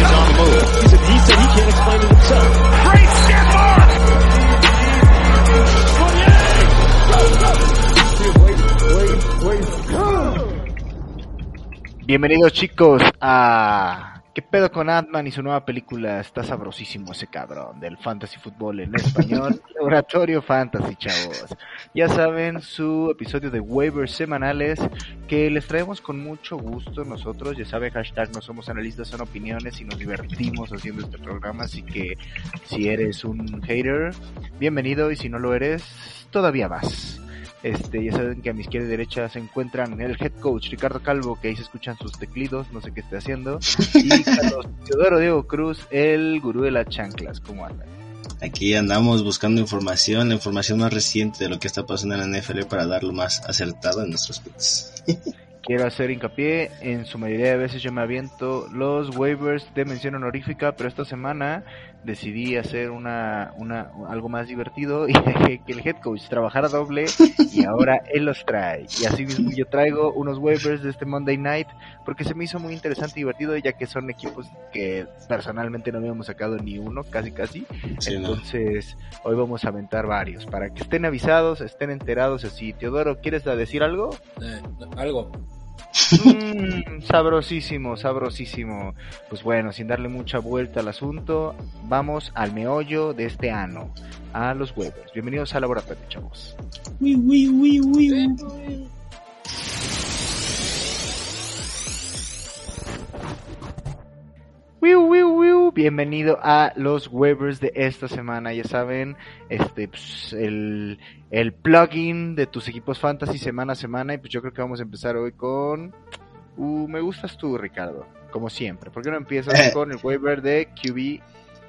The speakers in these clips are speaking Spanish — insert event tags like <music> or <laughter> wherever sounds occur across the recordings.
He's on the move. He said he, said he can't explain it himself. Great step Bienvenidos chicos a ¿Qué pedo con Ant-Man y su nueva película? Está sabrosísimo ese cabrón del fantasy fútbol en español. <laughs> Laboratorio Fantasy, chavos. Ya saben, su episodio de waivers semanales que les traemos con mucho gusto nosotros. Ya saben, hashtag no somos analistas, son opiniones y nos divertimos haciendo este programa. Así que si eres un hater, bienvenido y si no lo eres, todavía más. Este, ya saben que a mi izquierda y derecha se encuentran el head coach Ricardo Calvo, que ahí se escuchan sus teclidos, no sé qué esté haciendo, <laughs> y Carlos Teodoro Diego Cruz, el gurú de las chanclas. ¿Cómo andan? Aquí andamos buscando información, la información más reciente de lo que está pasando en la NFL para dar lo más acertado en nuestros picks. <laughs> Quiero hacer hincapié, en su mayoría de veces yo me aviento los waivers de mención honorífica, pero esta semana decidí hacer una, una algo más divertido <laughs> y dejé que el head coach trabajara doble y <laughs> ahora él los trae. Y así mismo yo traigo unos waivers de este Monday Night porque se me hizo muy interesante y divertido ya que son equipos que personalmente no habíamos sacado ni uno, casi casi. Sí, ¿no? Entonces hoy vamos a aventar varios para que estén avisados, estén enterados así. Teodoro, ¿quieres decir algo? Eh, algo. Mm, sabrosísimo, sabrosísimo. Pues bueno, sin darle mucha vuelta al asunto, vamos al meollo de este ano, a los huevos. Bienvenidos al laboratorio, chavos. Uy, uy, uy, Bienvenido a los waivers de esta semana. Ya saben, este, pues, el, el plugin de tus equipos fantasy semana a semana. Y pues yo creo que vamos a empezar hoy con. Uh, me gustas tú, Ricardo. Como siempre. ¿Por qué no empiezas Eh. con el waiver de QB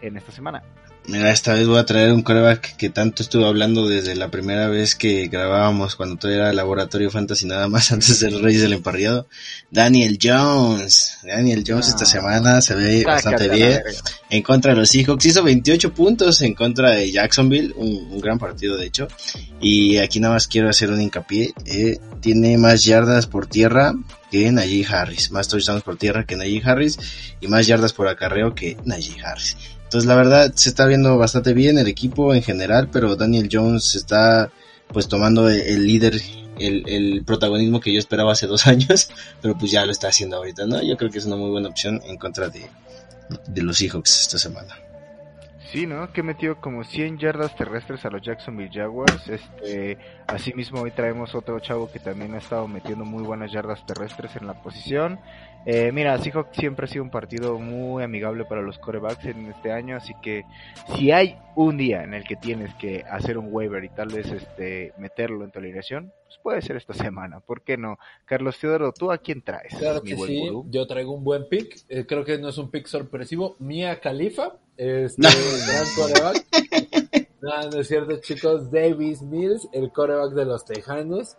en esta semana? Mira, esta vez voy a traer un coreback que tanto estuve hablando desde la primera vez que grabábamos cuando todavía era Laboratorio Fantasy nada más <laughs> antes del Reyes del Emparrillado. Daniel Jones. Daniel Jones esta Ah. semana se ve bastante bien. en contra de los Seahawks. Hizo 28 puntos en contra de Jacksonville, un, un gran partido de hecho. Y aquí nada más quiero hacer un hincapié. eh, tiene más yardas por tierra que Najee Harris, más touchdowns por tierra que Najee Harris y más yardas por acarreo que Najee Harris. Entonces la verdad se está viendo bastante bien el equipo en general, pero Daniel Jones está pues tomando el, el líder, el, el protagonismo que yo esperaba hace dos <laughs> años, pero pues ya lo está haciendo ahorita, ¿no? Yo creo que es una muy buena opción en contra de, de los Seahawks esta semana. Sí, ¿no? Que metió como 100 yardas terrestres a los Jacksonville Jaguars. Este, asimismo hoy traemos otro chavo que también ha estado metiendo muy buenas yardas terrestres en la posición. Eh, mira, Seahawks siempre ha sido un partido muy amigable para los corebacks en este año, así que si hay un día en el que tienes que hacer un waiver y tal vez este meterlo en tu alineación, pues puede ser esta semana, ¿por qué no? Carlos Teodoro, ¿tú a quién traes? Claro mi que sí, gurú? yo traigo un buen pick. Eh, creo que no es un pick sorpresivo. Mia Khalifa, este No. gran coreback. <laughs> no, no es cierto, chicos. Davis Mills, el coreback de los Tejanos.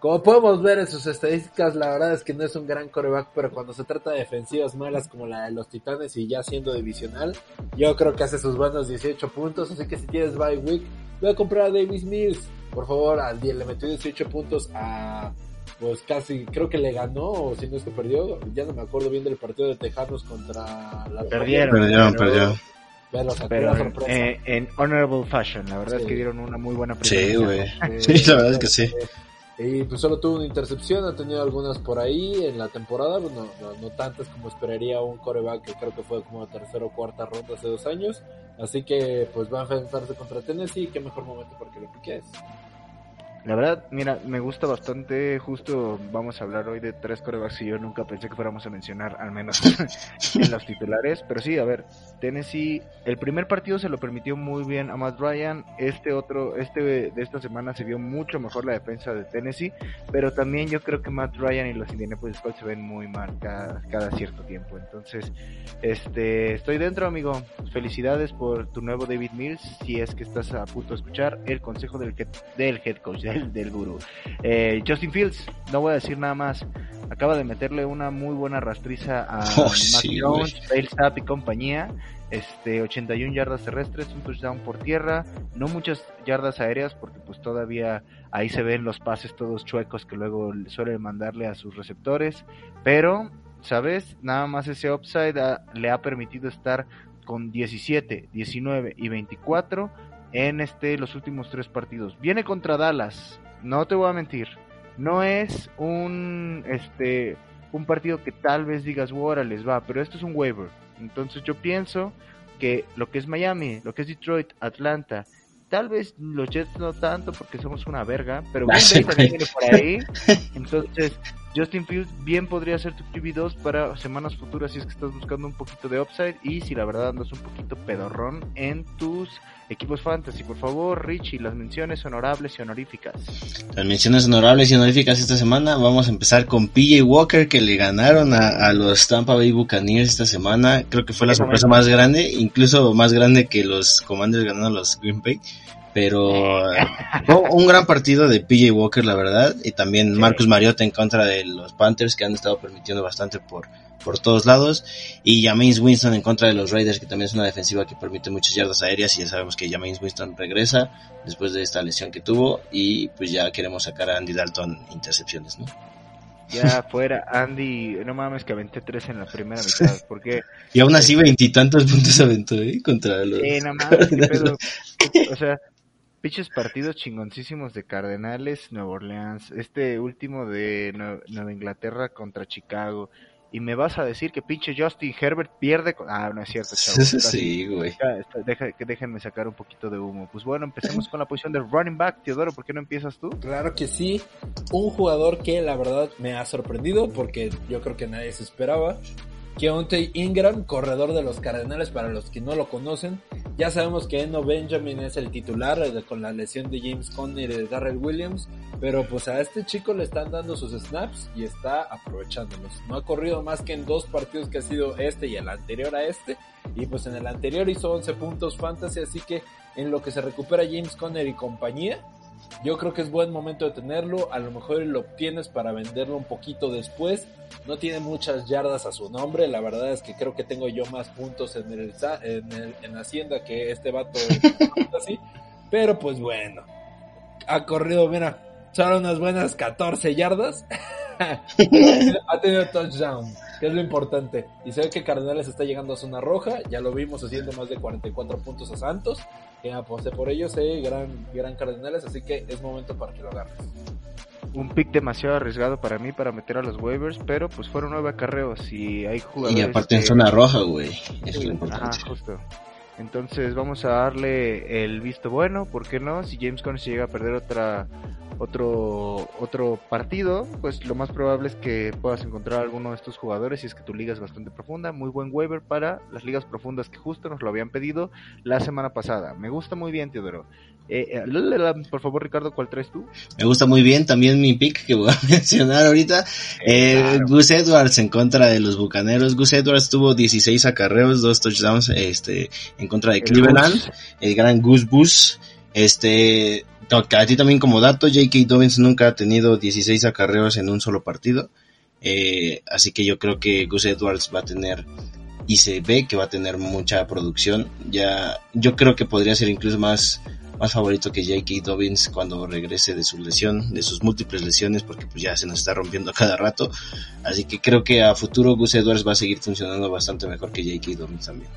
Como podemos ver en sus estadísticas, la verdad es que no es un gran coreback, pero cuando se trata de defensivas malas como la de los Titanes y ya siendo divisional, yo creo que hace sus buenos 18 puntos. Así que si tienes bye week, voy a comprar a Davis Mills. Por favor, al día le metió 18 puntos a pues casi creo que le ganó o si no es que perdió ya no me acuerdo bien del partido de Tejanos contra la Perdieron. Perdieron, perdieron. pero en, eh, en honorable fashion, la verdad Sí. es que dieron una muy buena primera Sí, güey. <laughs> Sí, la verdad es que sí. Y pues solo tuvo una intercepción ha tenido algunas por ahí en la temporada bueno, no, no tantas como esperaría un coreback que creo que fue como tercera o cuarta ronda hace dos años. Así que pues va a enfrentarse contra Tennessee qué mejor momento para que lo piques La verdad, mira, me gusta bastante. Justo vamos a hablar hoy de tres corebacks y yo nunca pensé que fuéramos a mencionar, al menos <laughs> en los titulares. Pero sí, a ver, Tennessee, el primer partido se lo permitió muy bien a Matt Ryan. Este otro, este de esta semana se vio mucho mejor la defensa de Tennessee. Pero también yo creo que Matt Ryan y los Indianapolis Colts se ven muy mal cada, cierto tiempo. Entonces, este, estoy dentro, amigo. Felicidades por tu nuevo David Mills. Si es que estás a punto de escuchar el consejo del, del head coach del, gurú. Eh, Justin Fields, no voy a decir nada más. Acaba de meterle una muy buena rastriza a <laughs> Oh, Mac sí, Jones, Bale Sapp y compañía. Este, 81 yardas terrestres, un touchdown por tierra, no muchas yardas aéreas porque pues todavía ahí se ven los pases todos chuecos que luego suelen mandarle a sus receptores, pero, ¿sabes? Nada más ese upside le ha permitido estar con 17, 19 y 24 en este los últimos tres partidos. Viene contra Dallas, no te voy a mentir. No es un este un partido que tal vez digas, "Órale, les va", pero esto es un waiver. Entonces yo pienso que lo que es Miami, lo que es Detroit, Atlanta, tal vez los Jets no tanto porque somos una verga, pero Ah, Green sí, Bay también güey. viene por ahí. <laughs> Entonces, Justin Fields bien podría ser tu QB2 para semanas futuras si es que estás buscando un poquito de upside y si la verdad andas un poquito pedorrón en tus equipos fantasy. Por favor, Richie, las menciones honorables y honoríficas. Las menciones honorables y honoríficas esta semana. Vamos a empezar con PJ Walker que le ganaron a, a los Tampa Bay Buccaneers esta semana. Creo que fue la sorpresa más grande, incluso más grande que los Commanders ganando a los Green Bay. Pero eh, un gran partido de PJ Walker, la verdad. Y también. Marcus Mariota en contra de los Panthers que han estado permitiendo bastante por, por todos lados. Y Jameis Winston en contra de los Raiders, que también es una defensiva que permite muchas yardas aéreas. Y ya sabemos que Jameis Winston regresa después de esta lesión que tuvo. Y pues ya queremos sacar a Andy Dalton intercepciones, ¿no? Ya fuera, Andy, no mames que aventé tres en la primera mitad, porque Y aún así veintitantos puntos aventó, ¿eh? Contra los... Eh, no mames, qué pedo. O sea, pinches partidos chingoncísimos de Cardenales, Nueva Orleans, este último de Nue- Nueva Inglaterra contra Chicago. Y me vas a decir que pinche Justin Herbert pierde con... Ah, no es cierto, chavo. sí, güey. Deja, que déjenme sacar un poquito de humo. Pues bueno, empecemos con la posición de running back. Teodoro, ¿por qué no empiezas tú? Claro que sí. Un jugador que la verdad me ha sorprendido porque yo creo que nadie se esperaba. Keontae Ingram, corredor de los Cardenales, para los que no lo conocen. Ya sabemos que Eno Benjamin es el titular eh, con la lesión de James Conner y de Darrell Williams. Pero pues a este chico le están dando sus snaps y está aprovechándolos. No ha corrido más que en dos partidos que ha sido este y el anterior a este. Y pues en el anterior hizo 11 puntos fantasy, así que en lo que se recupera James Conner y compañía, yo creo que es buen momento de tenerlo. A lo mejor lo obtienes para venderlo un poquito después. No tiene muchas yardas a su nombre. La verdad es que creo que tengo yo más puntos en el, en, en Hacienda que este vato <laughs> así. Pero pues bueno. Ha corrido, mira, solo unas buenas 14 yardas. <laughs> ha tenido touchdown, que es lo importante. Y se ve que Cardenales está llegando a zona roja. Ya lo vimos haciendo más de 44 puntos a Santos. Que aposté por ellos, eh, gran, gran Cardenales. Así que es momento para que lo agarres. Un pick demasiado arriesgado para mí para meter a los waivers, pero pues fueron nueve acarreos y hay jugadores Y aparte en que- zona roja, güey. Es Sí, lo importante. Ajá, justo. Entonces vamos a darle el visto bueno, ¿por qué no? Si James Conner se llega a perder otra otro otro partido, pues lo más probable es que puedas encontrar alguno de estos jugadores si es que tu liga es bastante profunda, muy buen waiver para las ligas profundas que justo nos lo habían pedido la semana pasada. Me gusta muy bien, Teodoro. Eh, eh, por favor, Ricardo, ¿cuál traes tú? Me gusta muy bien también mi pick que voy a <laughs> mencionar ahorita. Eh, claro. Gus Edwards en contra de los Bucaneros. Gus Edwards tuvo 16 acarreos, dos touchdowns este, en contra de El Cleveland. Gus. el gran Goose Bus. Este, a ti también como dato, J.K. Dobbins nunca ha tenido 16 acarreos en un solo partido. Eh, así que yo creo que Gus Edwards va a tener, y se ve que va a tener mucha producción. Ya, yo creo que podría ser incluso más, más favorito que J.K. Dobbins cuando regrese de su lesión, de sus múltiples lesiones, porque pues ya se nos está rompiendo cada rato. Así que creo que a futuro Gus Edwards va a seguir funcionando bastante mejor que J.K. Dobbins también.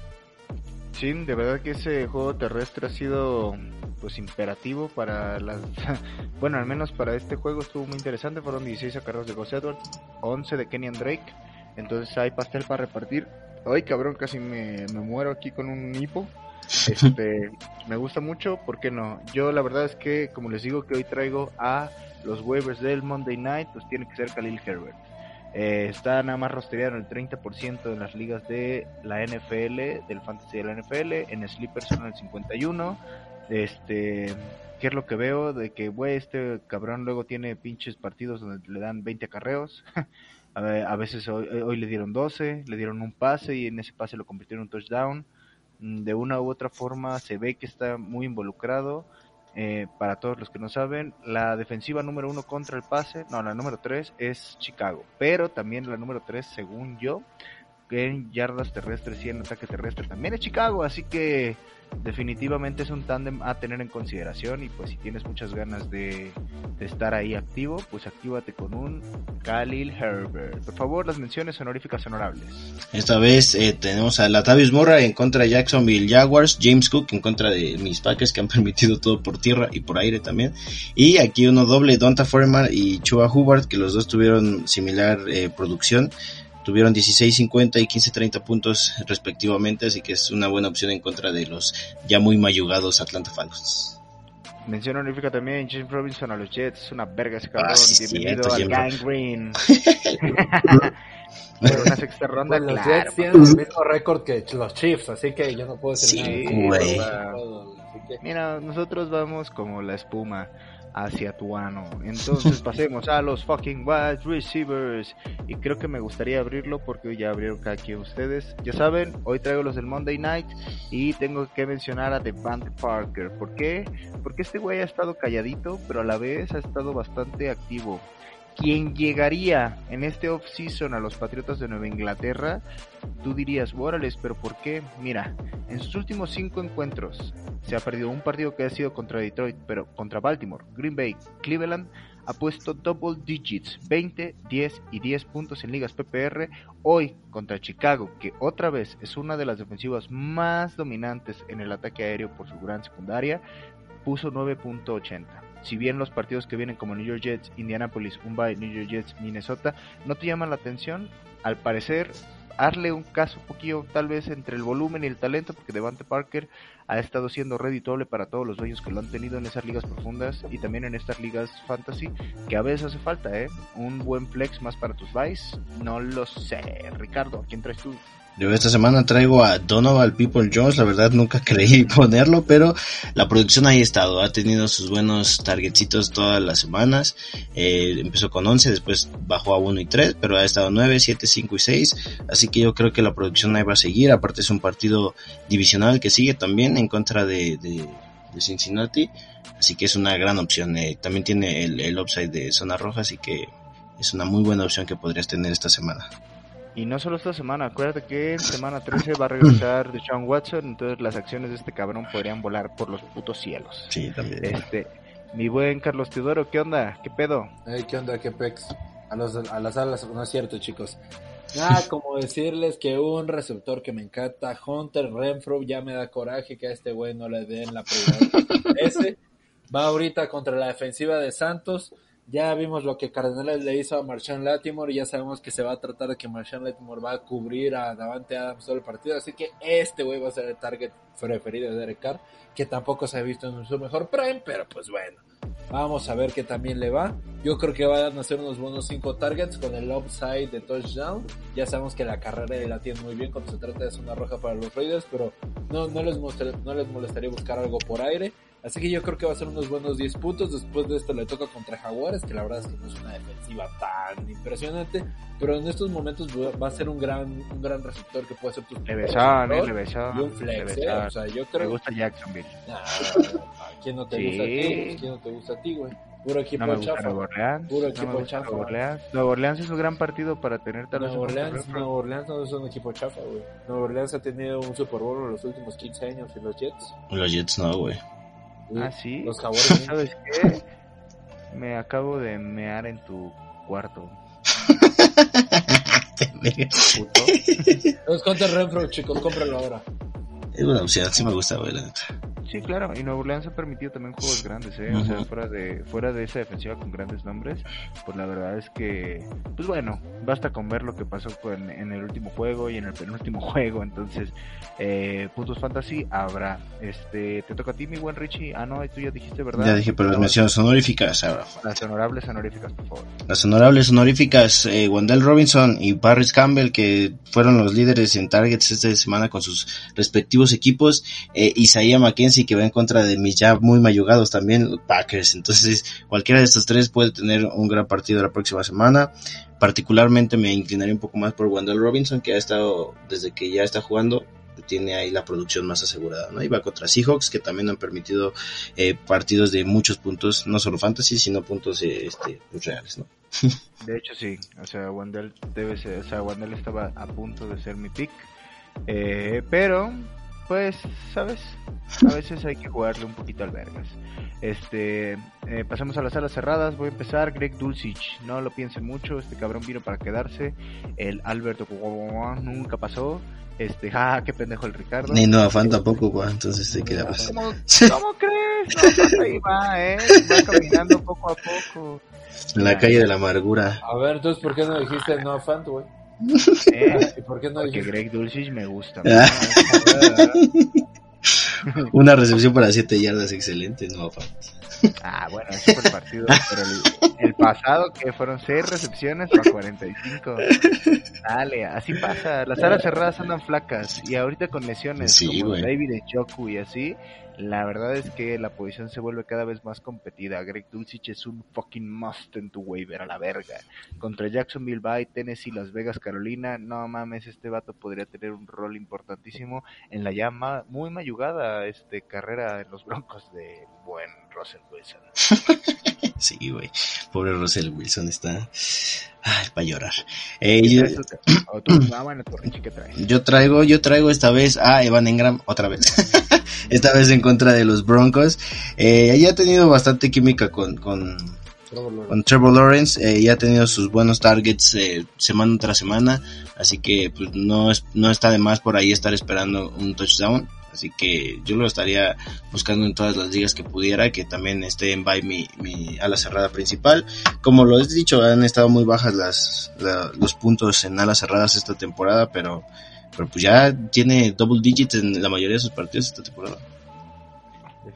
Sí, de verdad que ese juego terrestre ha sido pues imperativo para las <laughs> bueno, al menos para este juego estuvo muy interesante, fueron 16 acarreos de Gus Edwards, 11 de Kenyan Drake, entonces hay pastel para repartir. Ay, cabrón, casi me, me muero aquí con un hipo. <laughs> Este, me gusta mucho, ¿por qué no? Yo la verdad es que, como les digo, que hoy traigo a los waivers del Monday Night, pues tiene que ser Khalil Herbert. Eh, está nada más rosteado en el 30% en las ligas de la NFL, del fantasy de la NFL, en Sleepers son el 51. Este, ¿qué es lo que veo? De que, güey, este cabrón luego tiene pinches partidos donde le dan 20 acarreos. <laughs> a veces hoy, hoy le dieron 12, le dieron un pase y en ese pase lo convirtieron en un touchdown. Mm, De una u otra forma se ve que está muy involucrado. Eh, para todos los que no saben, la defensiva número uno contra el pase, no, la número tres es Chicago, pero también la número tres, según yo, en yardas terrestres y en ataque terrestre también es Chicago, así que definitivamente es un tándem a tener en consideración y pues si tienes muchas ganas de, de estar ahí activo, pues actívate con un Khalil Herbert. Por favor, las menciones honoríficas honorables. Esta vez eh, tenemos a Latavius Murray en contra de Jacksonville Jaguars, James Cook en contra de mis Packers que han <laughs> permitido todo por tierra y por aire también. Y aquí uno doble, Donta Foreman y Chua Hubbard, que los dos tuvieron similar eh, producción. Tuvieron 16.50 y 15.30 puntos respectivamente, así que es una buena opción en contra de los ya muy mayugados Atlanta Falcons. Mención honorífica también James Robinson a los Jets, una verga ese cabrón. Ah, sí, Bienvenido cierto, al Gang Green. <laughs> Pero una sexta ronda, Bueno, los claro. Jets tienen el mismo récord que los Chiefs, así que yo no puedo decir Sí, nada. Mira, nosotros vamos como la espuma hacia tu ano. Entonces <laughs> pasemos a los fucking wide receivers. Y creo que me gustaría abrirlo porque hoy ya abrieron cada quien ustedes. Ya saben, hoy traigo los del Monday Night y tengo que mencionar a Devante Parker. ¿Por qué? Porque este güey ha estado calladito, pero a la vez ha estado bastante activo. Quien llegaría en este off-season a los Patriotas de Nueva Inglaterra, tú dirías, órales, pero ¿por qué? Mira, en sus últimos cinco encuentros se ha perdido un partido que ha sido contra Detroit, pero contra Baltimore, Green Bay, Cleveland, ha puesto double digits, 20, 10 y 10 puntos en ligas PPR. Hoy contra Chicago, que otra vez es una de las defensivas más dominantes en el ataque aéreo por su gran secundaria, puso 9.80. Si bien los partidos que vienen como New York Jets, Indianapolis, Mumbai, New York Jets, Minnesota, no te llaman la atención, al parecer hazle un caso un poquillo tal vez entre el volumen y el talento porque Devante Parker ha estado siendo redituable para todos los dueños que lo han tenido en esas ligas profundas y también en estas ligas fantasy que a veces hace falta, ¿eh? Un buen flex más para tus buys, no lo sé. Ricardo, ¿quién traes tú? Yo esta semana traigo a Donovan People Jones, la verdad nunca <laughs> creí ponerlo, pero la producción ahí ha estado, ha tenido sus buenos targetsitos todas las semanas, eh, empezó con 11, después bajó a 1 y 3, pero ha estado 9, 7, 5 y 6, así que yo creo que la producción ahí va a seguir, aparte es un partido divisional que sigue también en contra de, de, de Cincinnati, así que es una gran opción, eh, también tiene el, el upside de zona roja, así que es una muy buena opción que podrías tener esta semana. Y no solo esta semana, acuérdate que en semana 13 va a regresar <clears throat> Deshaun Watson, entonces las acciones de este cabrón podrían volar por los putos cielos. Sí, también. Este, mi buen Carlos Teodoro, ¿qué onda? ¿Qué pedo? Ey, ¿Qué onda? ¿Qué pex? A, los, a las alas, no es cierto, chicos. Nada, <laughs> como decirles que un receptor que me encanta, Hunter Renfro, ya me da coraje que a este güey no le den la prioridad. <laughs> Ese va ahorita contra la defensiva de Santos. Ya vimos lo que Cardenales le hizo a Marshawn Latimore y ya sabemos que se va a tratar de que Marshawn Latimore va a cubrir a Davante Adams todo el partido. Así que este güey va a ser el target preferido de Derek Carr, que tampoco se ha visto en su mejor prime, pero pues bueno. Vamos a ver qué también le va. Yo creo que van a hacer unos buenos 5 targets con el upside de touchdown. Ya sabemos que la carrera la tiene muy bien cuando se trata de zona roja para los Raiders, pero no, no, les, no les molestaría buscar algo por aire. Así que yo creo que va a ser unos buenos 10 puntos. Después de esto le toca contra Jaguares, que la verdad es que no es una defensiva tan impresionante. Pero en estos momentos va a ser un gran, un gran receptor que puede ser tu Levesón, eh, Levesón. y un flex, eh. O sea, yo Me creo gusta Jacksonville. Nah, ¿a quién no te Sí. gusta a ti? ¿Quién no te gusta a ti, güey? Puro equipo No me gusta chafa. Nueva Orleans. Puro no equipo me gusta chafa. Nueva Orleans. Nueva Orleans es un gran partido para tener tal vez Nueva un Orleans. Nueva Orleans no es un equipo chafa, güey. Nueva Orleans ha tenido un Super Bowl en los últimos 15 años y los Jets. Los Jets no, güey. Ah, sí. Los Jaguares. <laughs> ¿Sabes qué? Me acabo de mear en tu cuarto. <laughs> Puto. Los Hunter Renfro, chicos, cómpralo ahora. Es una opción, sí me gusta, güey, la neta. Sí, claro. Y Nuevo Orleans ha permitido también juegos grandes, ¿eh? O sea, fuera de, fuera de esa defensiva con grandes nombres, pues la verdad es que, pues bueno, basta con ver lo que pasó con, en el último juego y en el penúltimo <laughs> juego. Entonces, eh, puntos fantasy habrá. Este, te toca a ti, mi buen Richie. Ah, no, tú ya dijiste, ¿verdad? Ya dije, pero las menciones honoríficas ahora. Las honorables honoríficas, por favor. Las honorables honoríficas, eh, Wendell Robinson y Paris Campbell, que fueron los líderes en targets esta semana con sus respectivos equipos. Eh, Isaiah McKenzie, que va en contra de mis ya muy mayugados también, Packers. Entonces, cualquiera de estos tres puede tener un gran partido la próxima semana. Particularmente me inclinaría un poco más por Wendell Robinson, que ha estado, desde que ya está jugando, tiene ahí la producción más asegurada, ¿no? Y va contra Seahawks, que también han permitido eh, partidos de muchos puntos, no solo fantasy, sino puntos eh, este, pues, reales, ¿no? <laughs> De hecho, sí. O sea, Wendell debe ser, o sea, Wendell estaba a punto de ser mi pick. Eh, pero, pues, ¿sabes? A veces hay que jugarle un poquito al vergas. Este, eh, pasamos a las salas cerradas. Voy a empezar. Greg Dulcich. No lo piense mucho. Este cabrón vino para quedarse. El Alberto nunca pasó. Este, ja, <laughs> qué pendejo el Ricardo. Ni no afán tampoco, güey, entonces se queda pues. ¿Cómo, cómo <laughs> crees? No, ahí va, eh. Va caminando poco a poco. En la calle de la amargura. A ver, entonces, ¿por qué no dijiste no fan, güey? ¿Eh? ¿Y por qué no Porque? Greg Dulcich me gusta. <laughs> Ah. <laughs> Una recepción para 7 yardas, excelente, no. Ah, bueno, ese fue el partido. Pero el, el pasado, que fueron 6 recepciones para 45. Dale, así pasa. Las alas cerradas andan flacas. Y ahorita con lesiones Sí, como güey. David Njoku y así, la verdad es que la posición se vuelve cada vez más competida. Greg Dulcich es un fucking must en tu waiver a la verga. Contra Jacksonville Bay, Tennessee, Las Vegas, Carolina. No mames, este vato podría tener un rol importantísimo en la ya ma- muy mayugada este, carrera en los Broncos de buen Russell Wilson. <laughs> Sí, güey. Pobre Russell Wilson está. Ay, para llorar. Eh, <clears throat> ah, yo traigo, yo traigo esta vez a Evan Engram otra vez. <laughs> esta vez en contra de los Broncos. Eh, ya ha tenido bastante química con, con, con Trevor Lawrence, eh, ya ha tenido sus buenos targets eh, semana tras semana, así que pues no es, no está de más por ahí estar esperando un touchdown, así que yo lo estaría buscando en todas las ligas que pudiera, que también esté en bye mi, mi ala cerrada principal. Como lo he dicho, han estado muy bajas las, la- los puntos en alas cerradas esta temporada, pero, pero pues ya tiene double digits en la mayoría de sus partidos esta temporada.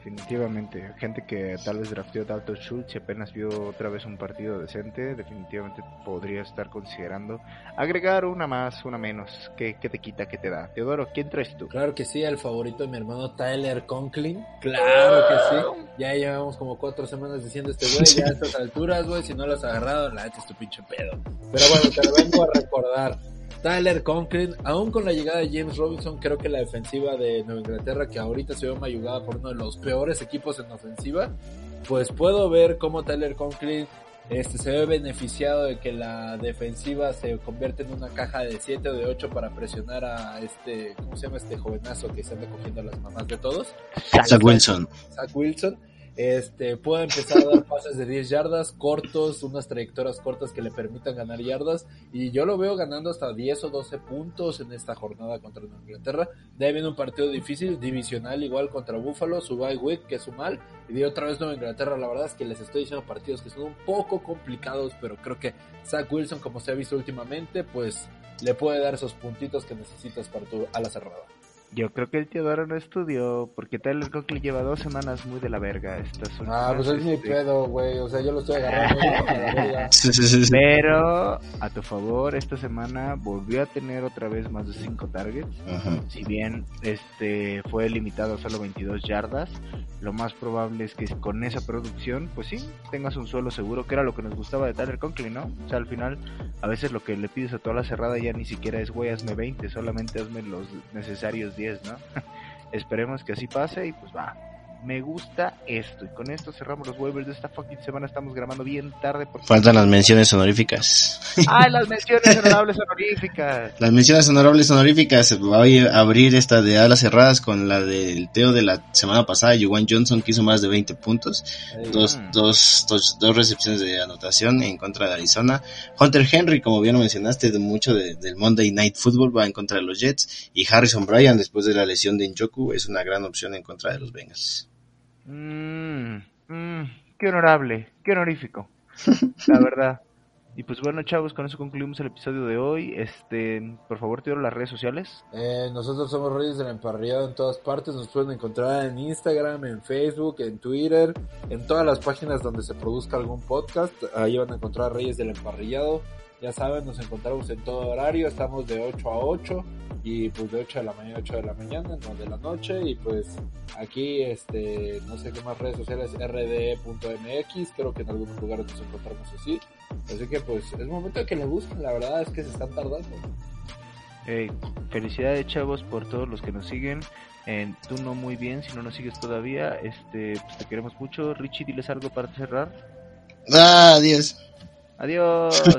Definitivamente, gente que tal vez drafteó Dalton Schultz y apenas vio otra vez un partido decente, definitivamente podría estar considerando agregar una más, una menos. ¿Qué, qué te quita, qué te da? Teodoro, ¿quién traes tú? Claro que sí, el favorito de mi hermano Tyler Conklin. Claro que sí. Ya llevamos como cuatro semanas diciendo este güey, ya a estas alturas, güey, si no lo has agarrado, la neta es tu pinche pedo. Pero bueno, te lo vengo a recordar. Tyler Conklin, aún con la llegada de James Robinson, creo que la defensiva de Nueva Inglaterra, que ahorita se ve mayugada por uno de los peores equipos en ofensiva, pues puedo ver cómo Tyler Conklin este, se ve beneficiado de que la defensiva se convierte en una caja de 7 o de 8 para presionar a este, ¿cómo se llama este jovenazo que se anda cogiendo a las mamás de todos? Zach Wilson. Zach Wilson. Este, puede empezar a dar pases de 10 yardas cortos, unas trayectorias cortas que le permitan ganar yardas. Y yo lo veo ganando hasta 10 o 12 puntos en esta jornada contra Inglaterra. De ahí viene un partido difícil, divisional igual contra Buffalo, su bye week, que es su mal. Y de otra vez Nueva Inglaterra, la verdad es que les estoy diciendo partidos que son un poco complicados, pero creo que Zach Wilson, como se ha visto últimamente, pues le puede dar esos puntitos que necesitas para tu ala cerrada. Yo creo que el Teodoro no estudió, porque Tyler Conklin lleva dos semanas muy de la verga. Estas Ah, pues es mi este, pedo, güey. O sea, yo lo estoy agarrando. la. <laughs> Sí, sí, sí, sí. Pero a tu favor, esta semana volvió a tener otra vez más de 5 targets. Ajá. Si bien este fue limitado a solo 22 yardas, lo más probable es que con esa producción, pues sí, tengas un suelo seguro, que era lo que nos gustaba de Tyler Conklin, ¿no? O sea, al final, a veces lo que le pides a toda la cerrada ya ni siquiera es, güey, hazme 20, solamente hazme los necesarios 10, ¿no? <laughs> Esperemos que así pase y pues va. Me gusta esto. Y con esto cerramos los waivers de esta fucking semana. Estamos grabando bien tarde. Porque... Faltan las menciones honoríficas. ¡Ah, las menciones <laughs> honorables honoríficas! Las menciones honorables honoríficas. Voy a abrir esta de alas cerradas con la del Teo de la semana pasada. Juwan Johnson que hizo más de 20 puntos. Dos, dos, dos, dos recepciones de anotación en contra de Arizona. Hunter Henry, como bien lo mencionaste, de mucho de, del Monday Night Football va en contra de los Jets. Y Harrison Bryan, después de la lesión de Njoku, es una gran opción en contra de los Bengals. Mmm, mmm, qué honorable, qué honorífico, <laughs> la verdad. Y pues bueno, chavos, con eso concluimos el episodio de hoy. Este, por favor, te las redes sociales. Eh, nosotros somos Reyes del Emparrillado en todas partes. Nos pueden encontrar en Instagram, en Facebook, en Twitter, en todas las páginas donde se produzca algún podcast. Ahí van a encontrar Reyes del Emparrillado. Ya saben, nos encontramos en todo horario. Estamos de 8 a 8 y pues de 8 de la mañana a 8 de la mañana, no de la noche y pues aquí este no sé qué más redes sociales rde.mx, creo que en algunos lugares nos encontramos así, así que pues es momento de que le busquen, la verdad es que se están tardando. Hey, felicidades chavos por todos los que nos siguen. En, tú no muy bien, si no nos sigues todavía, este, pues te queremos mucho. Richie, diles algo para cerrar. Ah, adiós. Adiós.